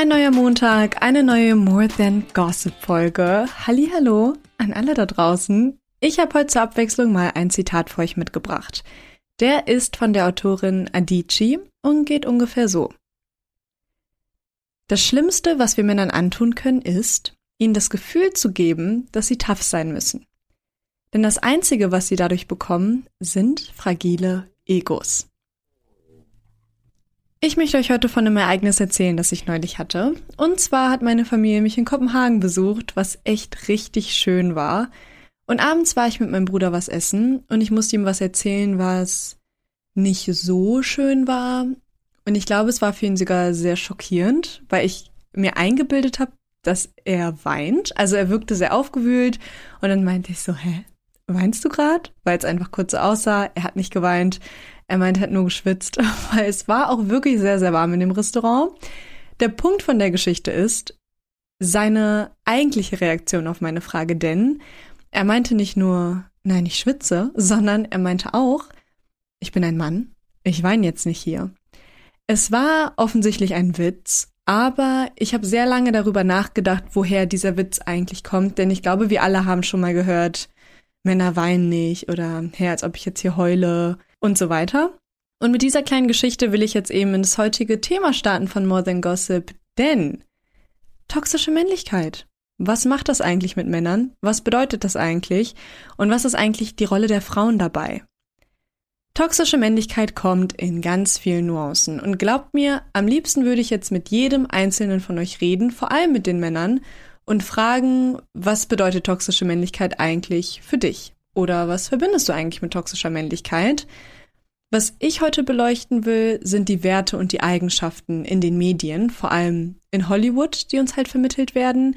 Ein neuer Montag, eine neue More Than Gossip Folge. Hallo an alle da draußen. Ich habe heute zur Abwechslung mal ein Zitat für euch mitgebracht. Der ist von der Autorin Adichie und geht ungefähr so. Das Schlimmste, was wir Männern antun können, ist, ihnen das Gefühl zu geben, dass sie tough sein müssen. Denn das Einzige, was sie dadurch bekommen, sind fragile Egos. Ich möchte euch heute von einem Ereignis erzählen, das ich neulich hatte. Und zwar hat meine Familie mich in Kopenhagen besucht, was echt richtig schön war. Und abends war ich mit meinem Bruder was essen und ich musste ihm was erzählen, was nicht so schön war. Und ich glaube, es war für ihn sogar sehr schockierend, weil ich mir eingebildet habe, dass er weint. Also er wirkte sehr aufgewühlt und dann meinte ich so, hä, weinst du gerade? Weil es einfach kurz so aussah. Er hat nicht geweint. Er meint, er hat nur geschwitzt, weil es war auch wirklich sehr, sehr warm in dem Restaurant. Der Punkt von der Geschichte ist seine eigentliche Reaktion auf meine Frage, denn er meinte nicht nur, nein, ich schwitze, sondern er meinte auch, ich bin ein Mann, ich weine jetzt nicht hier. Es war offensichtlich ein Witz, aber ich habe sehr lange darüber nachgedacht, woher dieser Witz eigentlich kommt, denn ich glaube, wir alle haben schon mal gehört, Männer weinen nicht oder her, als ob ich jetzt hier heule und so weiter. Und mit dieser kleinen Geschichte will ich jetzt eben ins heutige Thema starten von More Than Gossip, denn toxische Männlichkeit. Was macht das eigentlich mit Männern? Was bedeutet das eigentlich? Und was ist eigentlich die Rolle der Frauen dabei? Toxische Männlichkeit kommt in ganz vielen Nuancen. Und glaubt mir, am liebsten würde ich jetzt mit jedem einzelnen von euch reden, vor allem mit den Männern, und fragen, was bedeutet toxische Männlichkeit eigentlich für dich? Oder was verbindest du eigentlich mit toxischer Männlichkeit? Was ich heute beleuchten will, sind die Werte und die Eigenschaften in den Medien, vor allem in Hollywood, die uns halt vermittelt werden,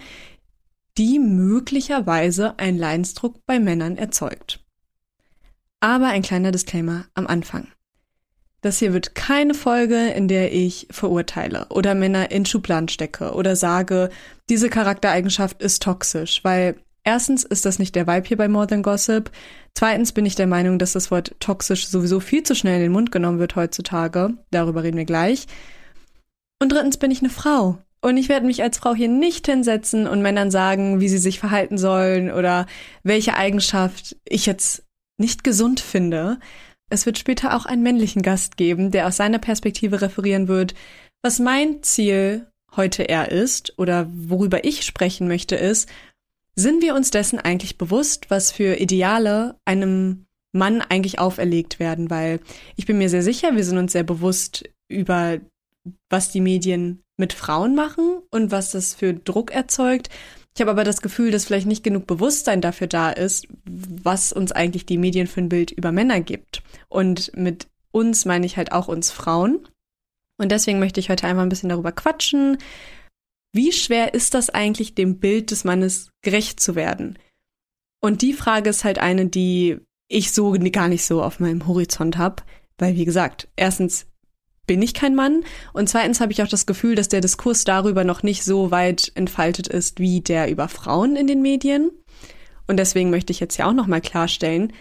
die möglicherweise einen Leidensdruck bei Männern erzeugt. Aber ein kleiner Disclaimer am Anfang. Das hier wird keine Folge, in der ich verurteile oder Männer in Schubladen stecke oder sage, diese Charaktereigenschaft ist toxisch, weil Erstens ist das nicht der Vibe hier bei More Than Gossip. Zweitens bin ich der Meinung, dass das Wort toxisch sowieso viel zu schnell in den Mund genommen wird heutzutage. Darüber reden wir gleich. Und drittens bin ich eine Frau. Und ich werde mich als Frau hier nicht hinsetzen und Männern sagen, wie sie sich verhalten sollen oder welche Eigenschaft ich jetzt nicht gesund finde. Es wird später auch einen männlichen Gast geben, der aus seiner Perspektive referieren wird, was mein Ziel heute eher ist oder worüber ich sprechen möchte, ist, sind wir uns dessen eigentlich bewusst, was für Ideale einem Mann eigentlich auferlegt werden? Weil ich bin mir sehr sicher, wir sind uns sehr bewusst über, was die Medien mit Frauen machen und was das für Druck erzeugt. Ich habe aber das Gefühl, dass vielleicht nicht genug Bewusstsein dafür da ist, was uns eigentlich die Medien für ein Bild über Männer gibt. Und mit uns meine ich halt auch uns Frauen. Und deswegen möchte ich heute einmal ein bisschen darüber quatschen, wie schwer ist das eigentlich, dem Bild des Mannes gerecht zu werden? Und die Frage ist halt eine, die ich so gar nicht so auf meinem Horizont habe, weil wie gesagt, erstens bin ich kein Mann und zweitens habe ich auch das Gefühl, dass der Diskurs darüber noch nicht so weit entfaltet ist wie der über Frauen in den Medien. Und deswegen möchte ich jetzt ja auch noch mal klarstellen,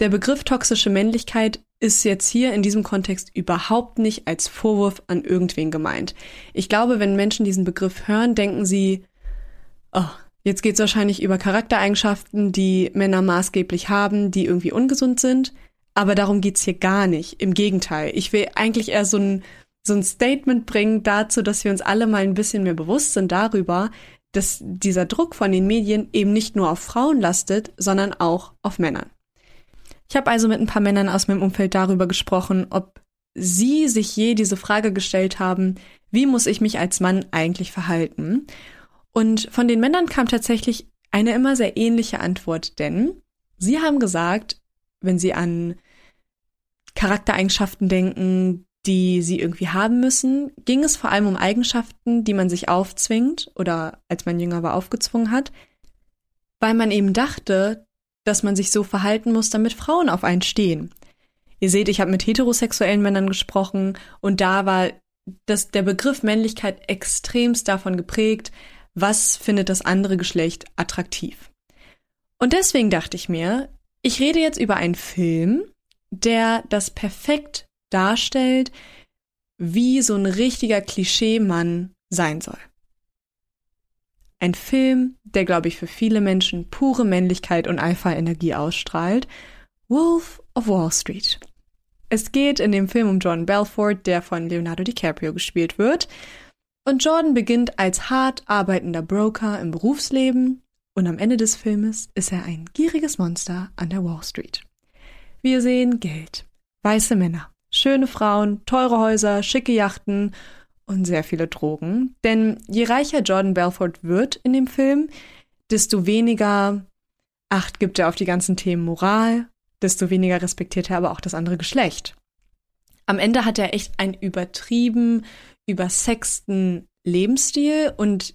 der Begriff toxische Männlichkeit ist jetzt hier in diesem Kontext überhaupt nicht als Vorwurf an irgendwen gemeint. Ich glaube, wenn Menschen diesen Begriff hören, denken sie, oh, jetzt geht es wahrscheinlich über Charaktereigenschaften, die Männer maßgeblich haben, die irgendwie ungesund sind. Aber darum geht's hier gar nicht. Im Gegenteil. Ich will eigentlich eher so ein, so ein Statement bringen dazu, dass wir uns alle mal ein bisschen mehr bewusst sind darüber, dass dieser Druck von den Medien eben nicht nur auf Frauen lastet, sondern auch auf Männern. Ich habe also mit ein paar Männern aus meinem Umfeld darüber gesprochen, ob sie sich je diese Frage gestellt haben, wie muss ich mich als Mann eigentlich verhalten? Und von den Männern kam tatsächlich eine immer sehr ähnliche Antwort, denn sie haben gesagt, wenn sie an Charaktereigenschaften denken, die sie irgendwie haben müssen, ging es vor allem um Eigenschaften, die man sich aufzwingt oder als man jünger war aufgezwungen hat, weil man eben dachte, dass man sich so verhalten muss, damit Frauen auf einen stehen. Ihr seht, ich habe mit heterosexuellen Männern gesprochen und da war das, der Begriff Männlichkeit extremst davon geprägt, was findet das andere Geschlecht attraktiv. Und deswegen dachte ich mir, ich rede jetzt über einen Film, der das perfekt darstellt, wie so ein richtiger Klischee-Mann sein soll. Ein Film, der, glaube ich, für viele Menschen pure Männlichkeit und Alpha-Energie ausstrahlt. Wolf of Wall Street. Es geht in dem Film um Jordan Belfort, der von Leonardo DiCaprio gespielt wird. Und Jordan beginnt als hart arbeitender Broker im Berufsleben und am Ende des Filmes ist er ein gieriges Monster an der Wall Street. Wir sehen Geld, weiße Männer, schöne Frauen, teure Häuser, schicke Yachten und sehr viele Drogen. Denn je reicher Jordan Belfort wird in dem Film, desto weniger Acht gibt er auf die ganzen Themen Moral, desto weniger respektiert er aber auch das andere Geschlecht. Am Ende hat er echt einen übertrieben, übersexten Lebensstil und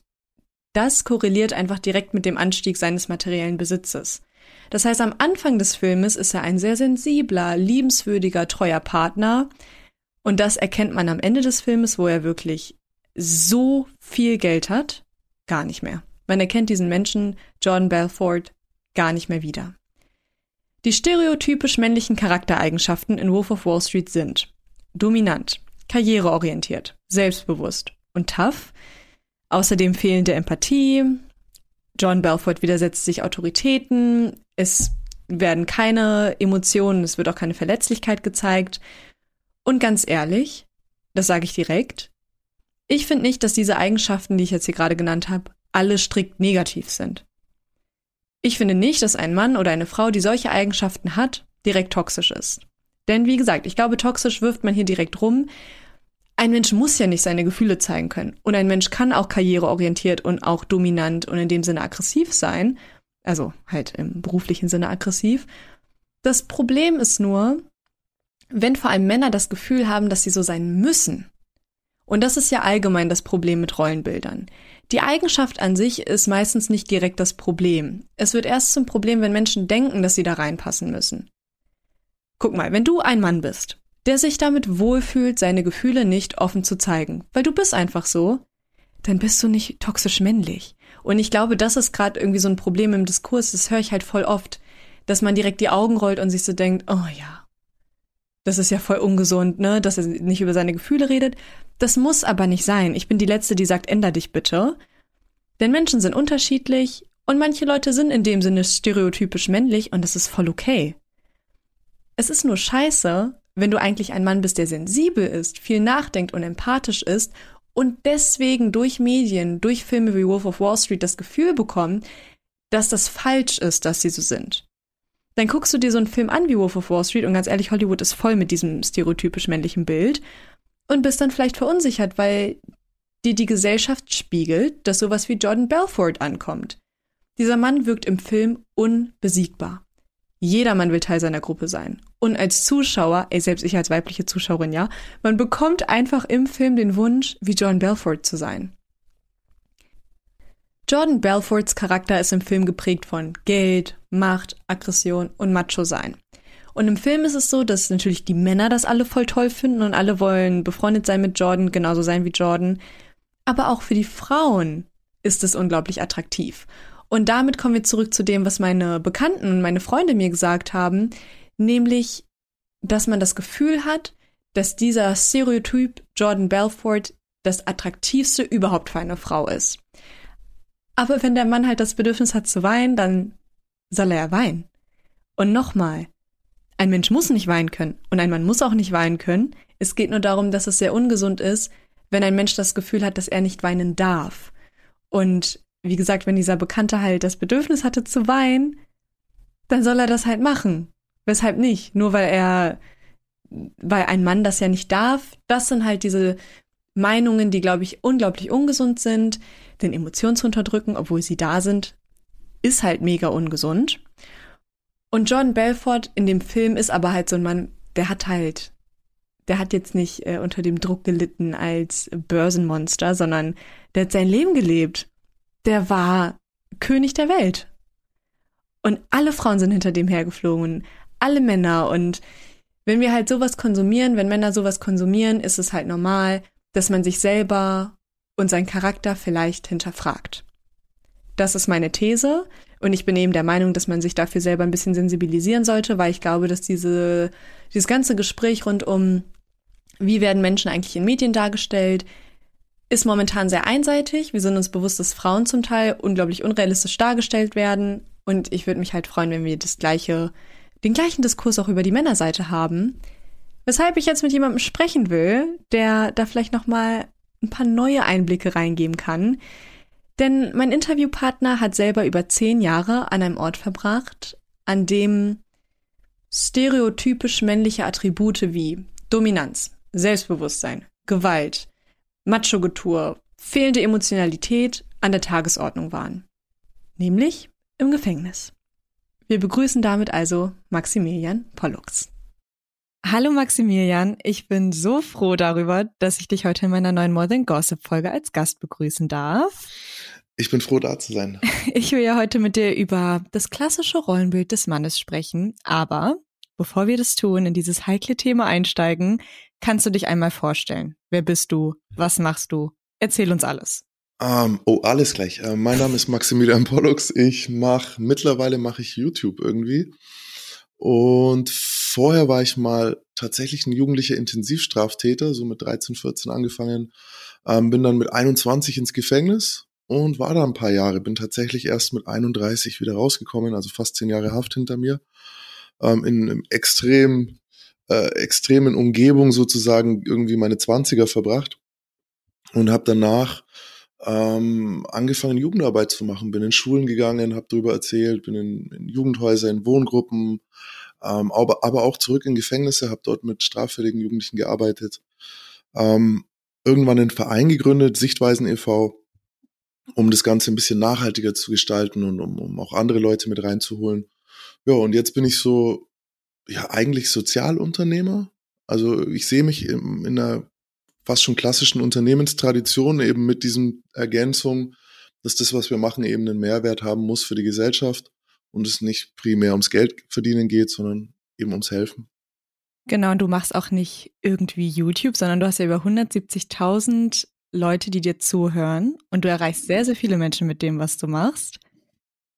das korreliert einfach direkt mit dem Anstieg seines materiellen Besitzes. Das heißt, am Anfang des Filmes ist er ein sehr sensibler, liebenswürdiger, treuer Partner, und das erkennt man am Ende des Filmes, wo er wirklich so viel Geld hat, gar nicht mehr. Man erkennt diesen Menschen, Jordan Belfort, gar nicht mehr wieder. Die stereotypisch männlichen Charaktereigenschaften in Wolf of Wall Street sind dominant, karriereorientiert, selbstbewusst und tough, außerdem fehlende Empathie, John Belfort widersetzt sich Autoritäten, es werden keine Emotionen, es wird auch keine Verletzlichkeit gezeigt und ganz ehrlich, das sage ich direkt, ich finde nicht, dass diese Eigenschaften, die ich jetzt hier gerade genannt habe, alle strikt negativ sind. Ich finde nicht, dass ein Mann oder eine Frau, die solche Eigenschaften hat, direkt toxisch ist. Denn wie gesagt, ich glaube, toxisch wirft man hier direkt rum. Ein Mensch muss ja nicht seine Gefühle zeigen können. Und ein Mensch kann auch karriereorientiert und auch dominant und in dem Sinne aggressiv sein. Also halt im beruflichen Sinne aggressiv. Das Problem ist nur, wenn vor allem Männer das Gefühl haben, dass sie so sein müssen. Und das ist ja allgemein das Problem mit Rollenbildern. Die Eigenschaft an sich ist meistens nicht direkt das Problem. Es wird erst zum Problem, wenn Menschen denken, dass sie da reinpassen müssen. Guck mal, wenn du ein Mann bist, der sich damit wohlfühlt, seine Gefühle nicht offen zu zeigen, weil du bist einfach so, dann bist du nicht toxisch männlich. Und ich glaube, das ist gerade irgendwie so ein Problem im Diskurs, das höre ich halt voll oft, dass man direkt die Augen rollt und sich so denkt, oh ja, das ist ja voll ungesund, ne, dass er nicht über seine Gefühle redet. Das muss aber nicht sein. Ich bin die Letzte, die sagt, änder dich bitte. Denn Menschen sind unterschiedlich und manche Leute sind in dem Sinne stereotypisch männlich und das ist voll okay. Es ist nur scheiße, wenn du eigentlich ein Mann bist, der sensibel ist, viel nachdenkt und empathisch ist und deswegen durch Medien, durch Filme wie Wolf of Wall Street das Gefühl bekommen, dass das falsch ist, dass sie so sind. Dann guckst du dir so einen Film an wie Wolf of Wall Street und ganz ehrlich, Hollywood ist voll mit diesem stereotypisch männlichen Bild und bist dann vielleicht verunsichert, weil dir die Gesellschaft spiegelt, dass sowas wie Jordan Belfort ankommt. Dieser Mann wirkt im Film unbesiegbar. Jedermann will Teil seiner Gruppe sein. Und als Zuschauer, ey, selbst ich als weibliche Zuschauerin, ja, man bekommt einfach im Film den Wunsch, wie Jordan Belfort zu sein. Jordan Belforts Charakter ist im Film geprägt von Geld, Macht, Aggression und Macho-Sein. Und im Film ist es so, dass natürlich die Männer das alle voll toll finden und alle wollen befreundet sein mit Jordan, genauso sein wie Jordan. Aber auch für die Frauen ist es unglaublich attraktiv. Und damit kommen wir zurück zu dem, was meine Bekannten und meine Freunde mir gesagt haben, nämlich, dass man das Gefühl hat, dass dieser Stereotyp Jordan Belfort das attraktivste überhaupt für eine Frau ist. Aber wenn der Mann halt das Bedürfnis hat zu weinen, dann soll er ja weinen. Und nochmal, ein Mensch muss nicht weinen können und ein Mann muss auch nicht weinen können. Es geht nur darum, dass es sehr ungesund ist, wenn ein Mensch das Gefühl hat, dass er nicht weinen darf. Und wie gesagt, wenn dieser Bekannte halt das Bedürfnis hatte zu weinen, dann soll er das halt machen. Weshalb nicht? Nur weil er, weil ein Mann das ja nicht darf. Das sind halt diese Meinungen, die, glaube ich, unglaublich ungesund sind, den Emotionen zu unterdrücken, obwohl sie da sind, ist halt mega ungesund. Und John Belfort in dem Film ist aber halt so ein Mann, der hat halt, der hat jetzt nicht äh, unter dem Druck gelitten als Börsenmonster, sondern der hat sein Leben gelebt. Der war König der Welt. Und alle Frauen sind hinter dem hergeflogen, alle Männer. Und wenn wir halt sowas konsumieren, wenn Männer sowas konsumieren, ist es halt normal, dass man sich selber und seinen Charakter vielleicht hinterfragt. Das ist meine These. Und ich bin eben der Meinung, dass man sich dafür selber ein bisschen sensibilisieren sollte, weil ich glaube, dass diese, dieses ganze Gespräch rund um, wie werden Menschen eigentlich in Medien dargestellt, ist momentan sehr einseitig. Wir sind uns bewusst, dass Frauen zum Teil unglaublich unrealistisch dargestellt werden. Und ich würde mich halt freuen, wenn wir das gleiche, den gleichen Diskurs auch über die Männerseite haben. Weshalb ich jetzt mit jemandem sprechen will, der da vielleicht noch mal ein paar neue Einblicke reingeben kann, denn mein Interviewpartner hat selber über zehn Jahre an einem Ort verbracht, an dem stereotypisch männliche Attribute wie Dominanz, Selbstbewusstsein, Gewalt, Macho-Getue, fehlende Emotionalität an der Tagesordnung waren. Nämlich im Gefängnis. Wir begrüßen damit also Maximilian Pollux. Hallo Maximilian, ich bin so froh darüber, dass ich dich heute in meiner neuen More Than Gossip Folge als Gast begrüßen darf. Ich bin froh, da zu sein. Ich will ja heute mit dir über das klassische Rollenbild des Mannes sprechen. Aber bevor wir das tun, in dieses heikle Thema einsteigen, kannst du dich einmal vorstellen. Wer bist du? Was machst du? Erzähl uns alles. Um, ähm, oh, alles gleich. Uh, mein Name ist Maximilian Pollux. Ich mache, mittlerweile mache ich YouTube irgendwie. Und vorher war ich mal tatsächlich ein jugendlicher Intensivstraftäter, so mit 13, 14 angefangen. Ähm, bin dann mit 21 ins Gefängnis und war da ein paar Jahre. Bin tatsächlich erst mit 31 wieder rausgekommen, also fast zehn Jahre Haft hinter mir. Ähm, in einem extrem, äh, extremen Umgebung sozusagen irgendwie meine 20er verbracht und habe danach ähm, angefangen, Jugendarbeit zu machen. Bin in Schulen gegangen, habe darüber erzählt, bin in, in Jugendhäuser, in Wohngruppen, ähm, aber, aber auch zurück in Gefängnisse, habe dort mit straffälligen Jugendlichen gearbeitet. Ähm, irgendwann einen Verein gegründet, Sichtweisen e.V., um das Ganze ein bisschen nachhaltiger zu gestalten und um, um auch andere Leute mit reinzuholen. Ja, und jetzt bin ich so, ja, eigentlich Sozialunternehmer. Also ich sehe mich in, in einer fast schon klassischen Unternehmenstradition eben mit diesen Ergänzungen, dass das, was wir machen, eben einen Mehrwert haben muss für die Gesellschaft und es nicht primär ums Geld verdienen geht, sondern eben ums Helfen. Genau, und du machst auch nicht irgendwie YouTube, sondern du hast ja über 170.000 Leute, die dir zuhören und du erreichst sehr, sehr viele Menschen mit dem, was du machst.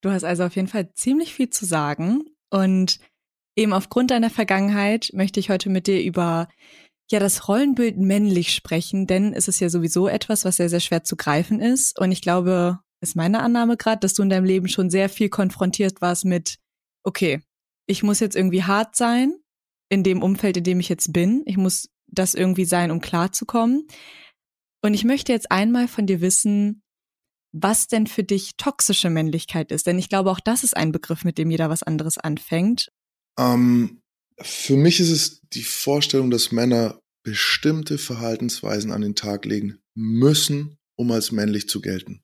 Du hast also auf jeden Fall ziemlich viel zu sagen und eben aufgrund deiner Vergangenheit möchte ich heute mit dir über ja das Rollenbild männlich sprechen, denn es ist ja sowieso etwas, was sehr, sehr schwer zu greifen ist und ich glaube, ist meine Annahme gerade, dass du in deinem Leben schon sehr viel konfrontiert warst mit, okay, ich muss jetzt irgendwie hart sein in dem Umfeld, in dem ich jetzt bin. Ich muss das irgendwie sein, um klarzukommen. Und ich möchte jetzt einmal von dir wissen, was denn für dich toxische Männlichkeit ist. Denn ich glaube, auch das ist ein Begriff, mit dem jeder was anderes anfängt. Ähm, für mich ist es die Vorstellung, dass Männer bestimmte Verhaltensweisen an den Tag legen müssen, um als männlich zu gelten.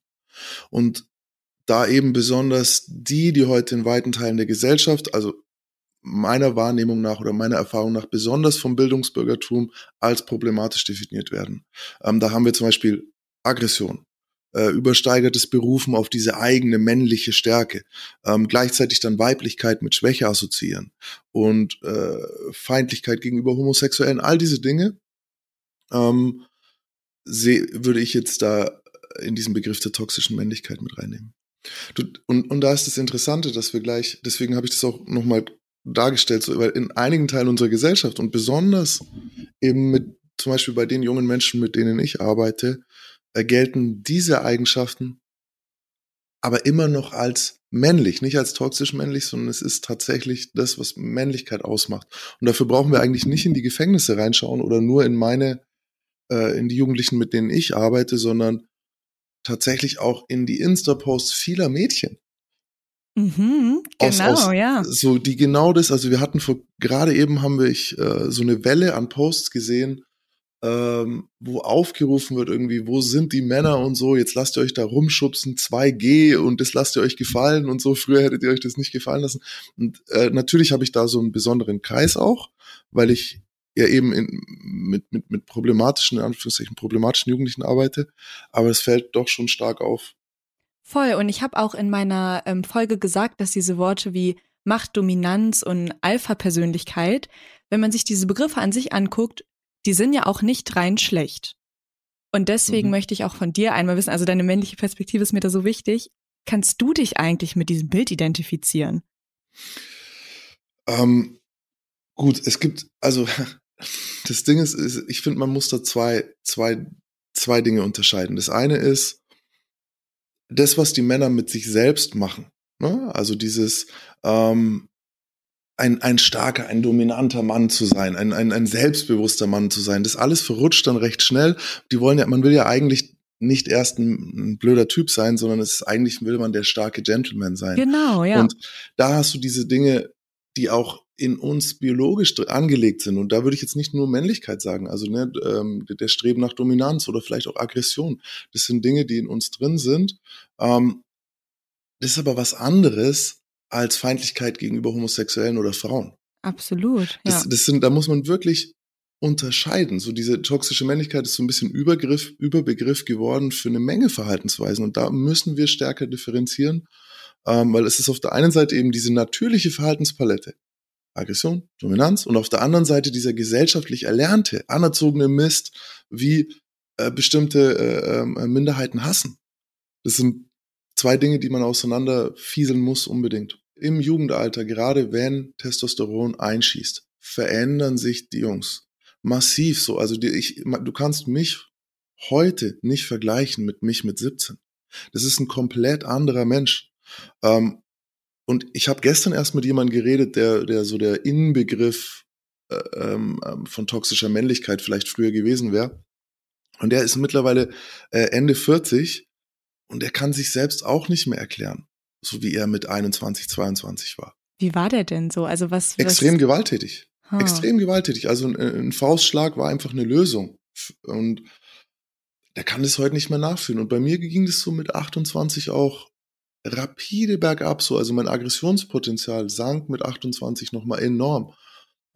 Und da eben besonders die, die heute in weiten Teilen der Gesellschaft, also meiner Wahrnehmung nach oder meiner Erfahrung nach besonders vom Bildungsbürgertum als problematisch definiert werden. Ähm, da haben wir zum Beispiel Aggression, äh, übersteigertes Berufen auf diese eigene männliche Stärke, ähm, gleichzeitig dann Weiblichkeit mit Schwäche assoziieren und äh, Feindlichkeit gegenüber Homosexuellen, all diese Dinge ähm, würde ich jetzt da in diesen Begriff der toxischen Männlichkeit mit reinnehmen. Du, und, und da ist das Interessante, dass wir gleich, deswegen habe ich das auch nochmal dargestellt, so, weil in einigen Teilen unserer Gesellschaft und besonders eben mit, zum Beispiel bei den jungen Menschen, mit denen ich arbeite, äh, gelten diese Eigenschaften aber immer noch als männlich, nicht als toxisch männlich, sondern es ist tatsächlich das, was Männlichkeit ausmacht. Und dafür brauchen wir eigentlich nicht in die Gefängnisse reinschauen oder nur in meine, äh, in die Jugendlichen, mit denen ich arbeite, sondern tatsächlich auch in die Insta-Posts vieler Mädchen. Mhm, genau, aus, aus, ja. So, die genau das, also wir hatten vor, gerade eben haben wir ich, äh, so eine Welle an Posts gesehen, ähm, wo aufgerufen wird irgendwie, wo sind die Männer und so, jetzt lasst ihr euch da rumschubsen, 2G und das lasst ihr euch gefallen und so, früher hättet ihr euch das nicht gefallen lassen. Und äh, natürlich habe ich da so einen besonderen Kreis auch, weil ich ja eben in, mit, mit, mit problematischen, in Anführungszeichen, problematischen Jugendlichen arbeite, aber es fällt doch schon stark auf. Voll. Und ich habe auch in meiner ähm, Folge gesagt, dass diese Worte wie Macht, Dominanz und Alpha-Persönlichkeit, wenn man sich diese Begriffe an sich anguckt, die sind ja auch nicht rein schlecht. Und deswegen mhm. möchte ich auch von dir einmal wissen, also deine männliche Perspektive ist mir da so wichtig. Kannst du dich eigentlich mit diesem Bild identifizieren? Ähm, gut, es gibt, also das Ding ist, ist ich finde, man muss da zwei, zwei, zwei Dinge unterscheiden. Das eine ist das, was die Männer mit sich selbst machen. Ne? Also dieses, ähm, ein, ein starker, ein dominanter Mann zu sein, ein, ein, ein selbstbewusster Mann zu sein. Das alles verrutscht dann recht schnell. Die wollen ja, man will ja eigentlich nicht erst ein, ein blöder Typ sein, sondern es ist eigentlich will man der starke Gentleman sein. Genau, ja. Und da hast du diese Dinge, die auch in uns biologisch angelegt sind. Und da würde ich jetzt nicht nur Männlichkeit sagen, also ne, ähm, der Streben nach Dominanz oder vielleicht auch Aggression. Das sind Dinge, die in uns drin sind. Ähm, das ist aber was anderes als Feindlichkeit gegenüber Homosexuellen oder Frauen. Absolut. Ja. Das, das sind, da muss man wirklich unterscheiden. So diese toxische Männlichkeit ist so ein bisschen Übergriff, Überbegriff geworden für eine Menge Verhaltensweisen. Und da müssen wir stärker differenzieren, ähm, weil es ist auf der einen Seite eben diese natürliche Verhaltenspalette. Aggression, Dominanz und auf der anderen Seite dieser gesellschaftlich erlernte, anerzogene Mist, wie äh, bestimmte äh, äh, Minderheiten hassen. Das sind zwei Dinge, die man auseinanderfieseln muss unbedingt. Im Jugendalter, gerade wenn Testosteron einschießt, verändern sich die Jungs massiv so. Also die, ich, du kannst mich heute nicht vergleichen mit mich mit 17. Das ist ein komplett anderer Mensch. Ähm, und ich habe gestern erst mit jemandem geredet, der, der so der Inbegriff äh, ähm, ähm, von toxischer Männlichkeit vielleicht früher gewesen wäre. Und der ist mittlerweile äh, Ende 40 und er kann sich selbst auch nicht mehr erklären, so wie er mit 21, 22 war. Wie war der denn so? Also was? Extrem was? gewalttätig. Huh. Extrem gewalttätig. Also ein, ein Faustschlag war einfach eine Lösung. Und der kann das heute nicht mehr nachfühlen. Und bei mir ging das so mit 28 auch rapide bergab so. Also mein Aggressionspotenzial sank mit 28 nochmal enorm.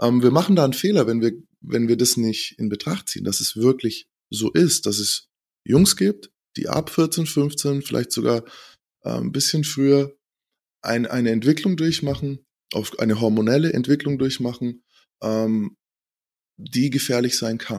Ähm, wir machen da einen Fehler, wenn wir, wenn wir das nicht in Betracht ziehen, dass es wirklich so ist, dass es Jungs gibt, die ab 14, 15, vielleicht sogar äh, ein bisschen früher ein, eine Entwicklung durchmachen, auf eine hormonelle Entwicklung durchmachen, ähm, die gefährlich sein kann.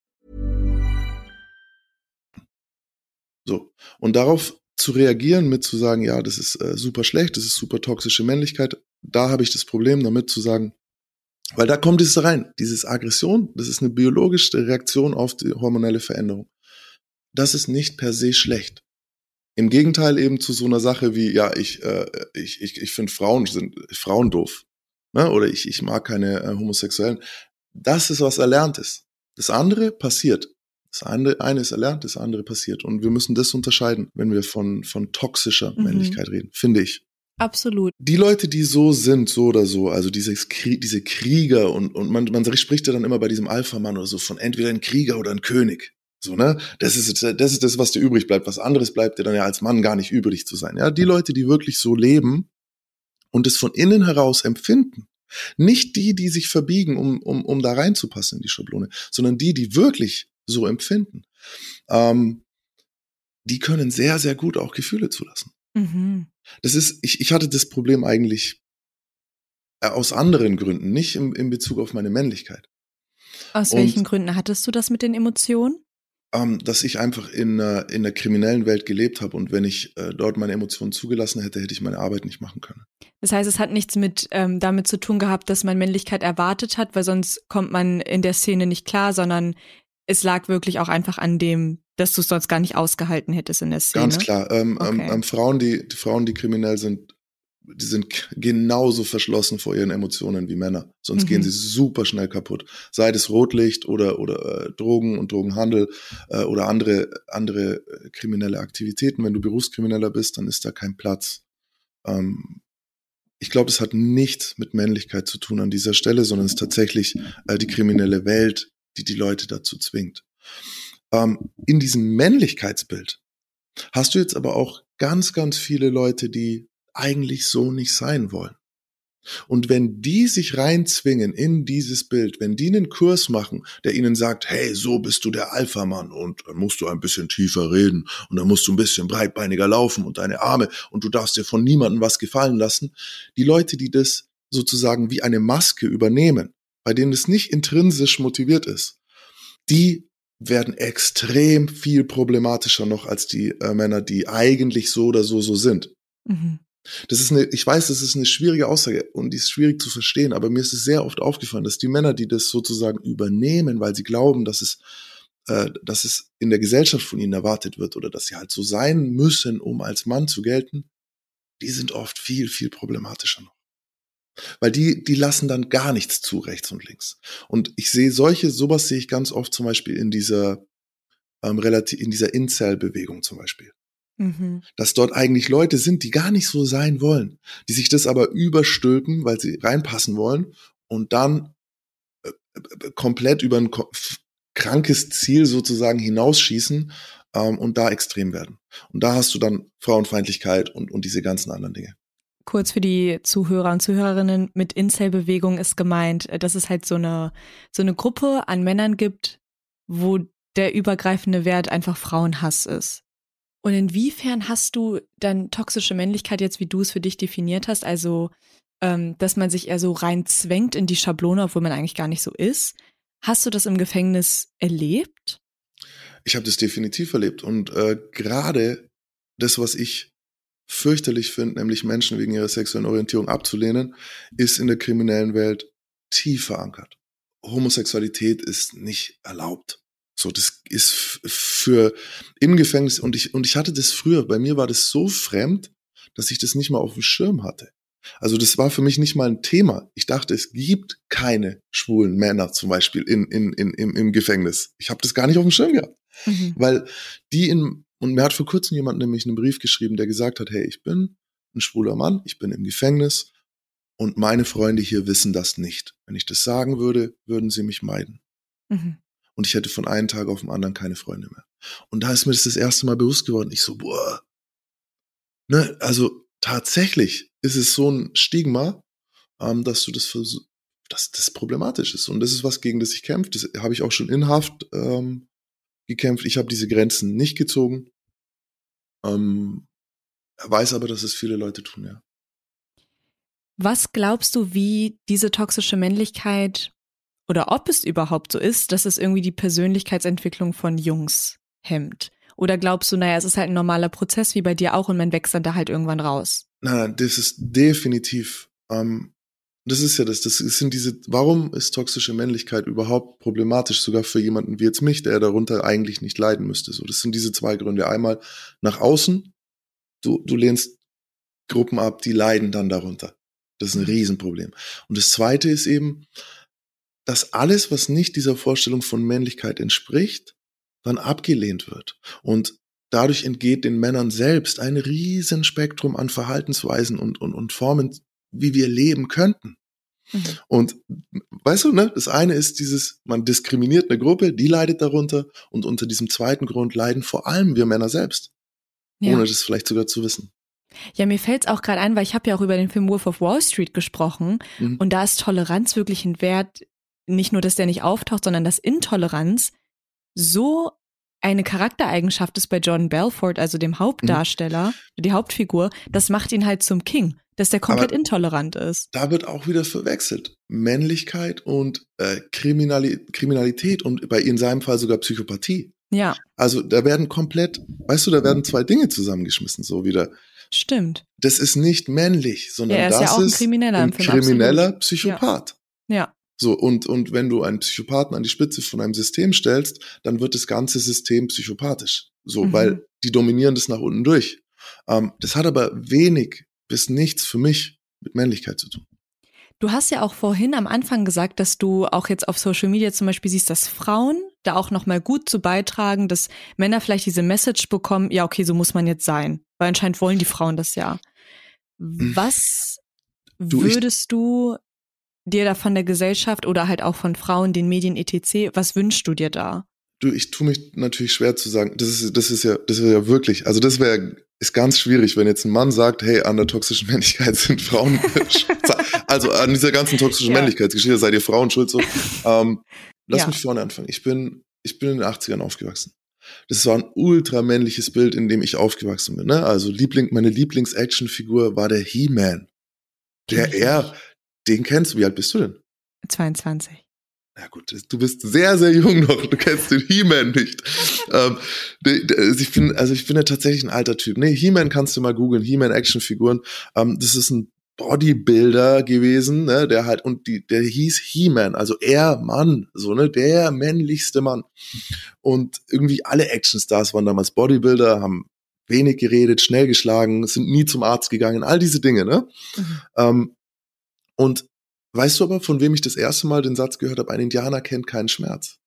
So. Und darauf zu reagieren mit zu sagen, ja, das ist äh, super schlecht, das ist super toxische Männlichkeit, da habe ich das Problem damit zu sagen, weil da kommt es rein, dieses Aggression, das ist eine biologische Reaktion auf die hormonelle Veränderung. Das ist nicht per se schlecht. Im Gegenteil eben zu so einer Sache wie, ja, ich, äh, ich, ich, ich finde Frauen sind Frauen doof. Ne? Oder ich, ich mag keine äh, Homosexuellen. Das ist was Erlerntes. Das andere passiert. Das eine, eine ist erlernt, das andere passiert. Und wir müssen das unterscheiden, wenn wir von, von toxischer mhm. Männlichkeit reden, finde ich. Absolut. Die Leute, die so sind, so oder so, also dieses, diese Krieger und, und man, man spricht ja dann immer bei diesem Alpha-Mann oder so von entweder ein Krieger oder ein König. So, ne? Das ist, das ist das, was dir übrig bleibt. Was anderes bleibt dir dann ja als Mann gar nicht übrig zu sein. Ja, die Leute, die wirklich so leben und es von innen heraus empfinden. Nicht die, die sich verbiegen, um, um, um da reinzupassen in die Schablone, sondern die, die wirklich so empfinden. Ähm, die können sehr, sehr gut auch Gefühle zulassen. Mhm. Das ist, ich, ich hatte das Problem eigentlich äh, aus anderen Gründen, nicht im, in Bezug auf meine Männlichkeit. Aus Und, welchen Gründen hattest du das mit den Emotionen? Ähm, dass ich einfach in, äh, in der kriminellen Welt gelebt habe und wenn ich äh, dort meine Emotionen zugelassen hätte, hätte ich meine Arbeit nicht machen können. Das heißt, es hat nichts mit ähm, damit zu tun gehabt, dass man Männlichkeit erwartet hat, weil sonst kommt man in der Szene nicht klar, sondern es lag wirklich auch einfach an dem, dass du es sonst gar nicht ausgehalten hättest in der Szene. Ganz klar. Ähm, ähm Okay. ähm, Frauen, die, die Frauen, die kriminell sind, die sind genauso verschlossen vor ihren Emotionen wie Männer. Sonst Mhm. gehen sie super schnell kaputt. Sei es Rotlicht oder, oder äh, Drogen und Drogenhandel äh, oder andere, andere äh, kriminelle Aktivitäten. Wenn du Berufskrimineller bist, dann ist da kein Platz. Ähm, ich glaube, das hat nichts mit Männlichkeit zu tun an dieser Stelle, sondern es ist tatsächlich äh, die kriminelle Welt, die die Leute dazu zwingt. Ähm, in diesem Männlichkeitsbild hast du jetzt aber auch ganz, ganz viele Leute, die eigentlich so nicht sein wollen. Und wenn die sich reinzwingen in dieses Bild, wenn die einen Kurs machen, der ihnen sagt, hey, so bist du der Alpha-Mann und dann musst du ein bisschen tiefer reden und dann musst du ein bisschen breitbeiniger laufen und deine Arme und du darfst dir von niemandem was gefallen lassen. Die Leute, die das sozusagen wie eine Maske übernehmen, bei denen es nicht intrinsisch motiviert ist, die werden extrem viel problematischer noch als die äh, Männer, die eigentlich so oder so so sind. Mhm. Das ist eine, ich weiß, das ist eine schwierige Aussage und die ist schwierig zu verstehen, aber mir ist es sehr oft aufgefallen, dass die Männer, die das sozusagen übernehmen, weil sie glauben, dass es, äh, dass es in der Gesellschaft von ihnen erwartet wird oder dass sie halt so sein müssen, um als Mann zu gelten, die sind oft viel, viel problematischer noch. Weil die, die lassen dann gar nichts zu, rechts und links. Und ich sehe solche, sowas sehe ich ganz oft zum Beispiel in dieser, ähm, relativ, in dieser Incel-Bewegung zum Beispiel Mhm. dass dort eigentlich Leute sind, die gar nicht so sein wollen, die sich das aber überstülpen, weil sie reinpassen wollen und dann äh, äh, komplett über ein krankes Ziel sozusagen hinausschießen ähm, und da extrem werden. Und da hast du dann Frauenfeindlichkeit und, und diese ganzen anderen Dinge. Kurz für die Zuhörer und Zuhörerinnen, mit Incel-Bewegung ist gemeint, äh, dass es halt so eine, so eine Gruppe an Männern gibt, wo der übergreifende Wert einfach Frauenhass ist. Und inwiefern hast du dann toxische Männlichkeit jetzt, wie du es für dich definiert hast, also ähm, dass man sich eher so rein zwängt in die Schablone, obwohl man eigentlich gar nicht so ist? Hast du das im Gefängnis erlebt? Ich habe das definitiv erlebt und äh, gerade das, was ich fürchterlich finde, nämlich Menschen wegen ihrer sexuellen Orientierung abzulehnen, ist in der kriminellen Welt tief verankert. Homosexualität ist nicht erlaubt. So, das ist für im Gefängnis und ich und ich hatte das früher. Bei mir war das so fremd, dass ich das nicht mal auf dem Schirm hatte. Also das war für mich nicht mal ein Thema. Ich dachte, es gibt keine schwulen Männer zum Beispiel in, in, in, im, im Gefängnis. Ich habe das gar nicht auf dem Schirm gehabt weil die in und mir hat vor kurzem jemand nämlich einen Brief geschrieben, der gesagt hat, hey, ich bin ein schwuler Mann, ich bin im Gefängnis und meine Freunde hier wissen das nicht. Wenn ich das sagen würde, würden sie mich meiden Mhm. und ich hätte von einem Tag auf den anderen keine Freunde mehr. Und da ist mir das das erste Mal bewusst geworden. Ich so, boah, ne, also tatsächlich ist es so ein Stigma, ähm, dass du das versuch, dass das problematisch ist. Und das ist was, gegen das ich kämpfe. Das habe ich auch schon in Haft ähm, gekämpft. Ich habe diese Grenzen nicht gezogen. Ähm, weiß aber, dass es viele Leute tun, ja. Was glaubst du, wie diese toxische Männlichkeit oder ob es überhaupt so ist, dass es irgendwie die Persönlichkeitsentwicklung von Jungs hemmt? Oder glaubst du, naja, es ist halt ein normaler Prozess wie bei dir auch und man wächst dann da halt irgendwann raus? Nein, nein, das ist definitiv, ähm, das ist ja das, das sind diese, warum ist toxische Männlichkeit überhaupt problematisch, sogar für jemanden wie jetzt mich, der darunter eigentlich nicht leiden müsste. So, das sind diese zwei Gründe. Einmal nach außen, du, du lehnst Gruppen ab, die leiden dann darunter. Das ist ein Riesenproblem. Und das zweite ist eben, dass alles, was nicht dieser Vorstellung von Männlichkeit entspricht, dann abgelehnt wird. Und dadurch entgeht den Männern selbst ein Riesenspektrum an Verhaltensweisen und, und, und Formen, wie wir leben könnten. Mhm. Und weißt du, ne, das eine ist dieses, man diskriminiert eine Gruppe, die leidet darunter und unter diesem zweiten Grund leiden vor allem wir Männer selbst, Ja. ohne das vielleicht sogar zu wissen. Ja, mir fällt's auch gerade ein, weil ich habe ja auch über den Film Wolf of Wall Street gesprochen Mhm. und da ist Toleranz wirklich ein Wert, nicht nur, dass der nicht auftaucht, sondern dass Intoleranz so eine Charaktereigenschaft ist bei Jordan Belfort, also dem Hauptdarsteller, die Hauptfigur, das macht ihn halt zum King, dass der komplett Aber- intolerant ist. Da wird auch wieder verwechselt. Männlichkeit und äh, Kriminali Kriminalität und bei in seinem Fall sogar Psychopathie. Ja, Also da werden komplett, weißt du, da werden zwei Dinge zusammengeschmissen, so wieder. stimmt. Das ist nicht männlich, sondern Ja, er ist das ja auch ein ist Krimineller ein krimineller absolut. Psychopath. Ja, So, und, und wenn du einen Psychopathen an die Spitze von einem System stellst, dann wird das ganze System psychopathisch. So, Mhm. weil die dominieren das nach unten durch. Ähm, das hat aber wenig bis nichts für mich mit Männlichkeit zu tun. Du hast ja auch vorhin am Anfang gesagt, dass du auch jetzt auf Social Media zum Beispiel siehst, dass Frauen da auch nochmal gut zu beitragen, dass Männer vielleicht diese Message bekommen, ja, okay, so muss man jetzt sein. Weil anscheinend wollen die Frauen das ja. Was Du, ich- würdest du dir da von der Gesellschaft oder halt auch von Frauen, den Medien etc., was wünschst du dir da? Du, ich tue mich natürlich schwer zu sagen, das ist, das ist ja, das ist ja wirklich, also das wäre, ist ganz schwierig, wenn jetzt ein Mann sagt, hey, an der toxischen Männlichkeit sind Frauen, also an dieser ganzen toxischen Ja. Männlichkeitsgeschichte seid ihr Frauen schuld so. Ähm, lass Ja. mich vorne anfangen. Ich bin, ich bin in den 80ern aufgewachsen. Das war ein ultra männliches Bild, in dem ich aufgewachsen bin. Ne? Also Liebling, meine Lieblings-Action-Figur war der He-Man. Der er, den kennst du. Wie alt bist du denn? 22. Ja gut, du bist sehr, sehr jung noch. Du kennst den He-Man nicht. ähm, also ich bin, also ich bin ja tatsächlich ein alter Typ. Nee, He-Man kannst du mal googeln. He-Man Actionfiguren. Ähm, das ist ein Bodybuilder gewesen, ne, der halt, und die, der hieß He-Man, also er Mann, so, ne, der männlichste Mann. Und irgendwie alle Actionstars waren damals Bodybuilder, haben wenig geredet, schnell geschlagen, sind nie zum Arzt gegangen, all diese Dinge, ne? Mhm. Ähm, und weißt du aber, von wem ich das erste Mal den Satz gehört habe, ein Indianer kennt keinen Schmerz?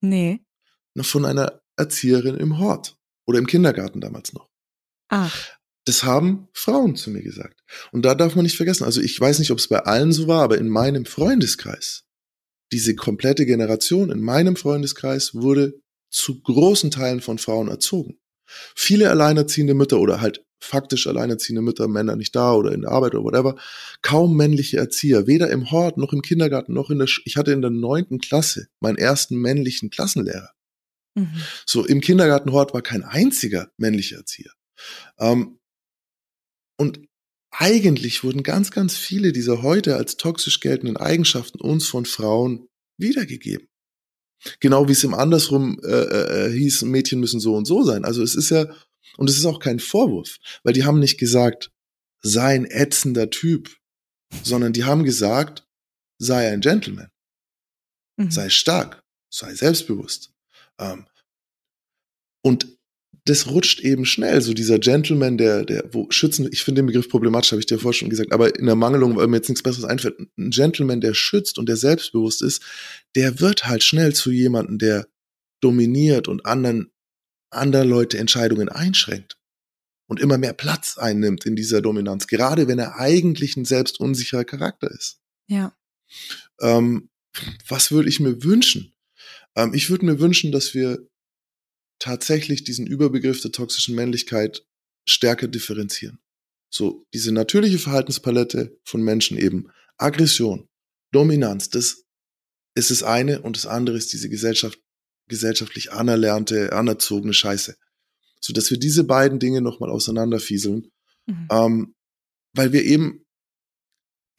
Nee. Na, von einer Erzieherin im Hort oder im Kindergarten damals noch. Ach, Das haben Frauen zu mir gesagt. Und da darf man nicht vergessen, also ich weiß nicht, ob es bei allen so war, aber in meinem Freundeskreis, diese komplette Generation in meinem Freundeskreis wurde zu großen Teilen von Frauen erzogen. Viele alleinerziehende Mütter oder halt faktisch alleinerziehende Mütter, Männer nicht da oder in der Arbeit oder whatever, kaum männliche Erzieher, weder im Hort noch im Kindergarten noch in der, Sch ich hatte in der neunten Klasse meinen ersten männlichen Klassenlehrer. mhm. So im Kindergartenhort war kein einziger männlicher Erzieher. Ähm, und eigentlich wurden ganz, ganz viele dieser heute als toxisch geltenden Eigenschaften uns von Frauen wiedergegeben. Genau wie es im andersrum äh, äh, hieß, Mädchen müssen so und so sein. Also es ist ja, und es ist auch kein Vorwurf, weil die haben nicht gesagt, sei ein ätzender Typ, sondern die haben gesagt, sei ein Gentleman Mhm. sei stark, sei selbstbewusst. Ähm, und das rutscht eben schnell, so dieser Gentleman, der, der, wo schützen, ich finde den Begriff problematisch, habe ich dir vorher schon gesagt, aber in der Mangelung, weil mir jetzt nichts Besseres einfällt, ein Gentleman, der schützt und der selbstbewusst ist, der wird halt schnell zu jemandem, der dominiert und anderen, andere Leute Entscheidungen einschränkt und immer mehr Platz einnimmt in dieser Dominanz, gerade wenn er eigentlich ein selbstunsicherer Charakter ist. Ja. Ähm, was würde ich mir wünschen? Ähm, ich würde mir wünschen, dass wir tatsächlich diesen Überbegriff der toxischen Männlichkeit stärker differenzieren. So, diese natürliche Verhaltenspalette von Menschen eben. Aggression, Dominanz, das ist das eine und das andere ist diese Gesellschaft, gesellschaftlich anerlernte, anerzogene Scheiße. So, dass wir diese beiden Dinge nochmal auseinanderfieseln Mhm. ähm, weil wir eben,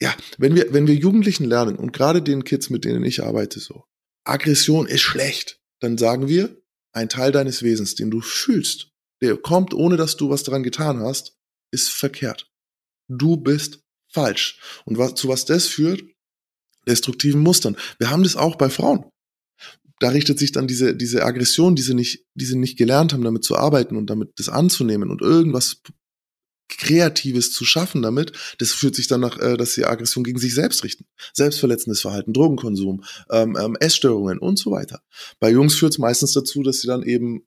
ja, wenn wir, wenn wir Jugendlichen lernen und gerade den Kids, mit denen ich arbeite, so, Aggression ist schlecht, dann sagen wir, ein Teil deines Wesens, den du fühlst, der kommt, ohne dass du was daran getan hast, ist verkehrt. Du bist falsch. Und was, zu was das führt? Destruktiven Mustern. Wir haben das auch bei Frauen. Da richtet sich dann diese, diese Aggression, die sie nicht, die sie nicht gelernt haben, damit zu arbeiten und damit das anzunehmen und irgendwas Kreatives zu schaffen damit, das führt sich dann nach, äh, dass sie Aggression gegen sich selbst richten. Selbstverletzendes Verhalten, Drogenkonsum, ähm, ähm, Essstörungen und so weiter. Bei Jungs führt es meistens dazu, dass sie dann eben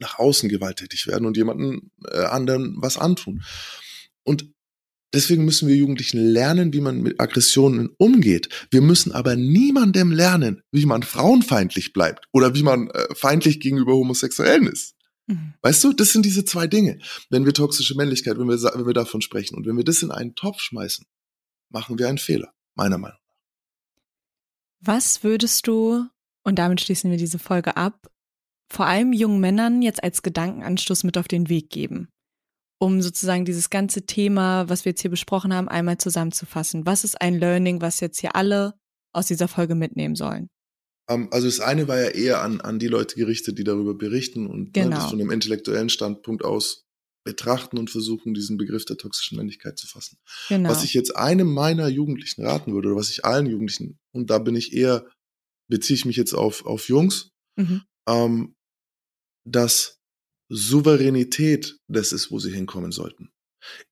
nach außen gewalttätig werden und jemanden äh, anderen was antun. Und deswegen müssen wir Jugendlichen lernen, wie man mit Aggressionen umgeht. Wir müssen aber niemandem lernen, wie man frauenfeindlich bleibt oder wie man äh, feindlich gegenüber Homosexuellen ist. Mhm. Weißt du, das sind diese zwei Dinge. Wenn wir toxische Männlichkeit, wenn wir, wenn wir davon sprechen und wenn wir das in einen Topf schmeißen, machen wir einen Fehler, meiner Meinung nach. Was würdest du, und damit schließen wir diese Folge ab, vor allem jungen Männern jetzt als Gedankenanstoß mit auf den Weg geben? Um sozusagen dieses ganze Thema, was wir jetzt hier besprochen haben, einmal zusammenzufassen. Was ist ein Learning, was jetzt hier alle aus dieser Folge mitnehmen sollen? Ähm, also das eine war ja eher an, an die Leute gerichtet, die darüber berichten und Genau. ne, das von einem intellektuellen Standpunkt aus betrachten und versuchen, diesen Begriff der toxischen Männlichkeit zu fassen. Genau. Was ich jetzt einem meiner Jugendlichen raten würde, oder was ich allen Jugendlichen, und da bin ich eher, beziehe ich mich jetzt auf, auf Jungs, mhm. ähm, dass Souveränität das ist, wo sie hinkommen sollten.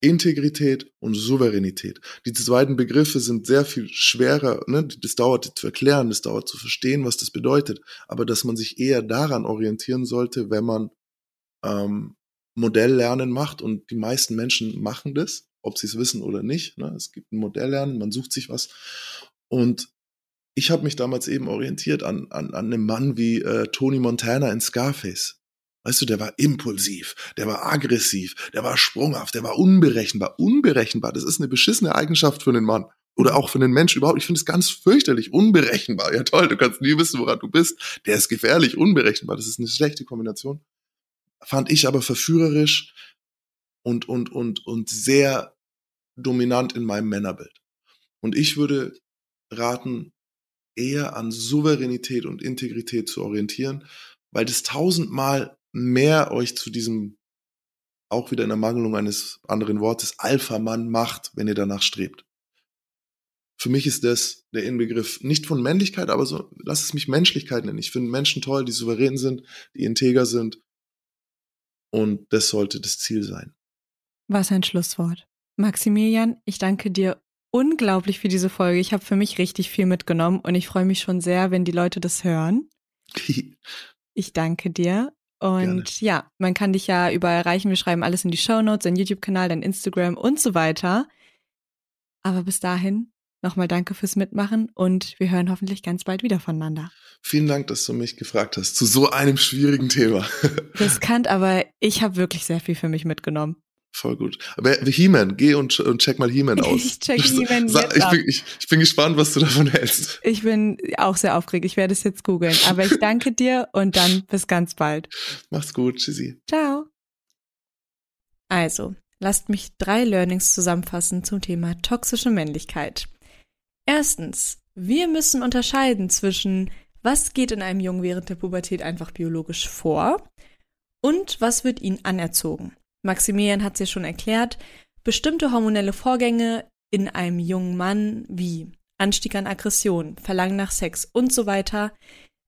Integrität und Souveränität. Die zweiten Begriffe sind sehr viel schwerer, ne? das dauert zu erklären, das dauert zu verstehen, was das bedeutet, aber dass man sich eher daran orientieren sollte, wenn man ähm, Modelllernen macht und die meisten Menschen machen das, ob sie es wissen oder nicht. Ne? Es gibt ein Modelllernen, man sucht sich was und ich habe mich damals eben orientiert an, an, an einem Mann wie äh, Tony Montana in Scarface. Weißt du, der war impulsiv, der war aggressiv, der war sprunghaft, der war unberechenbar. Unberechenbar, das ist eine beschissene Eigenschaft für einen Mann. Oder auch für einen Menschen überhaupt. Ich finde es ganz fürchterlich. Unberechenbar. Ja toll, du kannst nie wissen, woran du bist. Der ist gefährlich, unberechenbar. Das ist eine schlechte Kombination. Fand ich aber verführerisch und, und, und, und sehr dominant in meinem Männerbild. Und ich würde raten, eher an Souveränität und Integrität zu orientieren, weil das tausendmal mehr euch zu diesem, auch wieder in der Mangelung eines anderen Wortes, Alpha-Mann macht, wenn ihr danach strebt. Für mich ist das der Inbegriff nicht von Männlichkeit, aber so, lass es mich Menschlichkeit nennen. Ich finde Menschen toll, die souverän sind, die integer sind. Und das sollte das Ziel sein. Was ein Schlusswort. Maximilian, ich danke dir unglaublich für diese Folge. Ich habe für mich richtig viel mitgenommen und ich freue mich schon sehr, wenn die Leute das hören. Ich danke dir. Und Gerne. ja, man kann dich ja überall erreichen. Wir schreiben alles in die Show Notes, dein YouTube-Kanal, dein Instagram und so weiter. Aber bis dahin nochmal danke fürs Mitmachen und wir hören hoffentlich ganz bald wieder voneinander. Vielen Dank, dass du mich gefragt hast zu so einem schwierigen Thema. Riskant, aber ich habe wirklich sehr viel für mich mitgenommen. Voll gut. Aber He-Man, geh und, und check mal He-Man aus. Ich check He-Man jetzt ich, bin, ich, ich bin gespannt, was du davon hältst. Ich bin auch sehr aufgeregt. Ich werde es jetzt googeln. Aber ich danke dir und dann bis ganz bald. Mach's gut, Tschüssi. Ciao. Also, lasst mich drei Learnings zusammenfassen zum Thema toxische Männlichkeit. Erstens, wir müssen unterscheiden zwischen, was geht in einem Jungen während der Pubertät einfach biologisch vor und was wird ihnen anerzogen. Maximilian hat es ja schon erklärt, bestimmte hormonelle Vorgänge in einem jungen Mann wie Anstieg an Aggression, Verlangen nach Sex und so weiter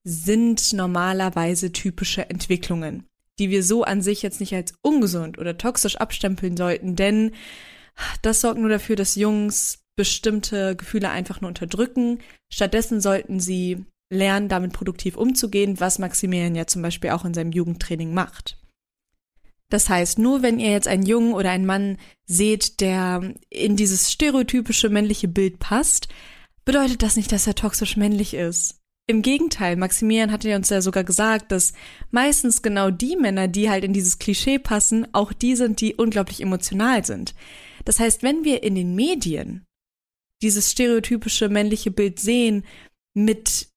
sind normalerweise typische Entwicklungen, die wir so an sich jetzt nicht als ungesund oder toxisch abstempeln sollten, denn das sorgt nur dafür, dass Jungs bestimmte Gefühle einfach nur unterdrücken. Stattdessen sollten sie lernen, damit produktiv umzugehen, was Maximilian ja zum Beispiel auch in seinem Jugendtraining macht. Das heißt, nur wenn ihr jetzt einen Jungen oder einen Mann seht, der in dieses stereotypische männliche Bild passt, bedeutet das nicht, dass er toxisch männlich ist. Im Gegenteil, Maximilian hatte uns ja sogar gesagt, dass meistens genau die Männer, die halt in dieses Klischee passen, auch die sind, die unglaublich emotional sind. Das heißt, wenn wir in den Medien dieses stereotypische männliche Bild sehen mit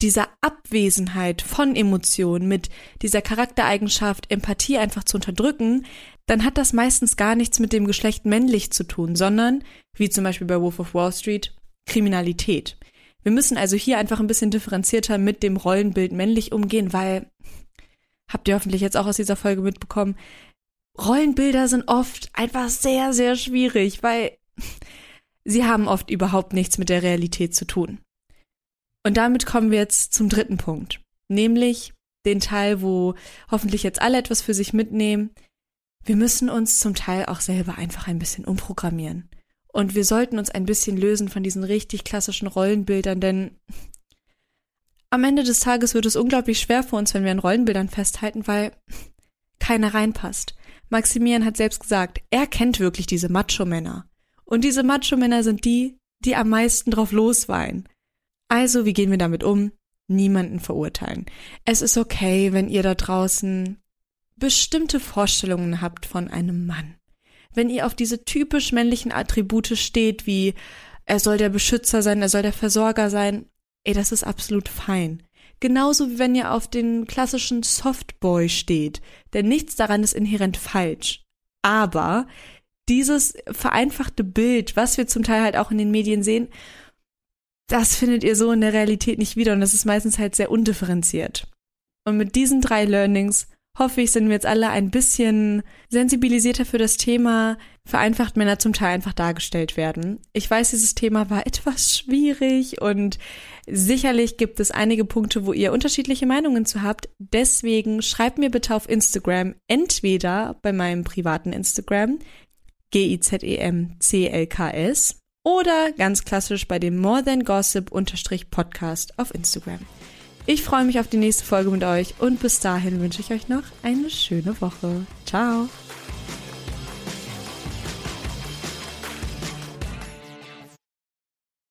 dieser Abwesenheit von Emotionen, mit dieser Charaktereigenschaft, Empathie einfach zu unterdrücken, dann hat das meistens gar nichts mit dem Geschlecht männlich zu tun, sondern, wie zum Beispiel bei Wolf of Wall Street, Kriminalität. Wir müssen also hier einfach ein bisschen differenzierter mit dem Rollenbild männlich umgehen, weil, habt ihr hoffentlich jetzt auch aus dieser Folge mitbekommen, Rollenbilder sind oft einfach sehr, sehr schwierig, weil sie haben oft überhaupt nichts mit der Realität zu tun. Und damit kommen wir jetzt zum dritten Punkt, nämlich den Teil, wo hoffentlich jetzt alle etwas für sich mitnehmen. Wir müssen uns zum Teil auch selber einfach ein bisschen umprogrammieren. Und wir sollten uns ein bisschen lösen von diesen richtig klassischen Rollenbildern, denn am Ende des Tages wird es unglaublich schwer für uns, wenn wir an Rollenbildern festhalten, weil keiner reinpasst. Maximilian hat selbst gesagt, er kennt wirklich diese Macho-Männer. Und diese Macho-Männer sind die, die am meisten drauf losweinen. Also, wie gehen wir damit um? Niemanden verurteilen. Es ist okay, wenn ihr da draußen bestimmte Vorstellungen habt von einem Mann. Wenn ihr auf diese typisch männlichen Attribute steht, wie er soll der Beschützer sein, er soll der Versorger sein, ey, das ist absolut fein. Genauso wie wenn ihr auf den klassischen Softboy steht, denn nichts daran ist inhärent falsch. Aber dieses vereinfachte Bild, was wir zum Teil halt auch in den Medien sehen, das findet ihr so in der Realität nicht wieder und das ist meistens halt sehr undifferenziert. Und mit diesen drei Learnings hoffe ich, sind wir jetzt alle ein bisschen sensibilisierter für das Thema vereinfacht Männer zum Teil einfach dargestellt werden. Ich weiß, dieses Thema war etwas schwierig und sicherlich gibt es einige Punkte, wo ihr unterschiedliche Meinungen zu habt. Deswegen schreibt mir bitte auf Instagram, entweder bei meinem privaten Instagram, G-I-Z-E-M-C-L-K-S, oder ganz klassisch bei dem More Than Gossip Podcast auf Instagram. Ich freue mich auf die nächste Folge mit euch und bis dahin wünsche ich euch noch eine schöne Woche. Ciao!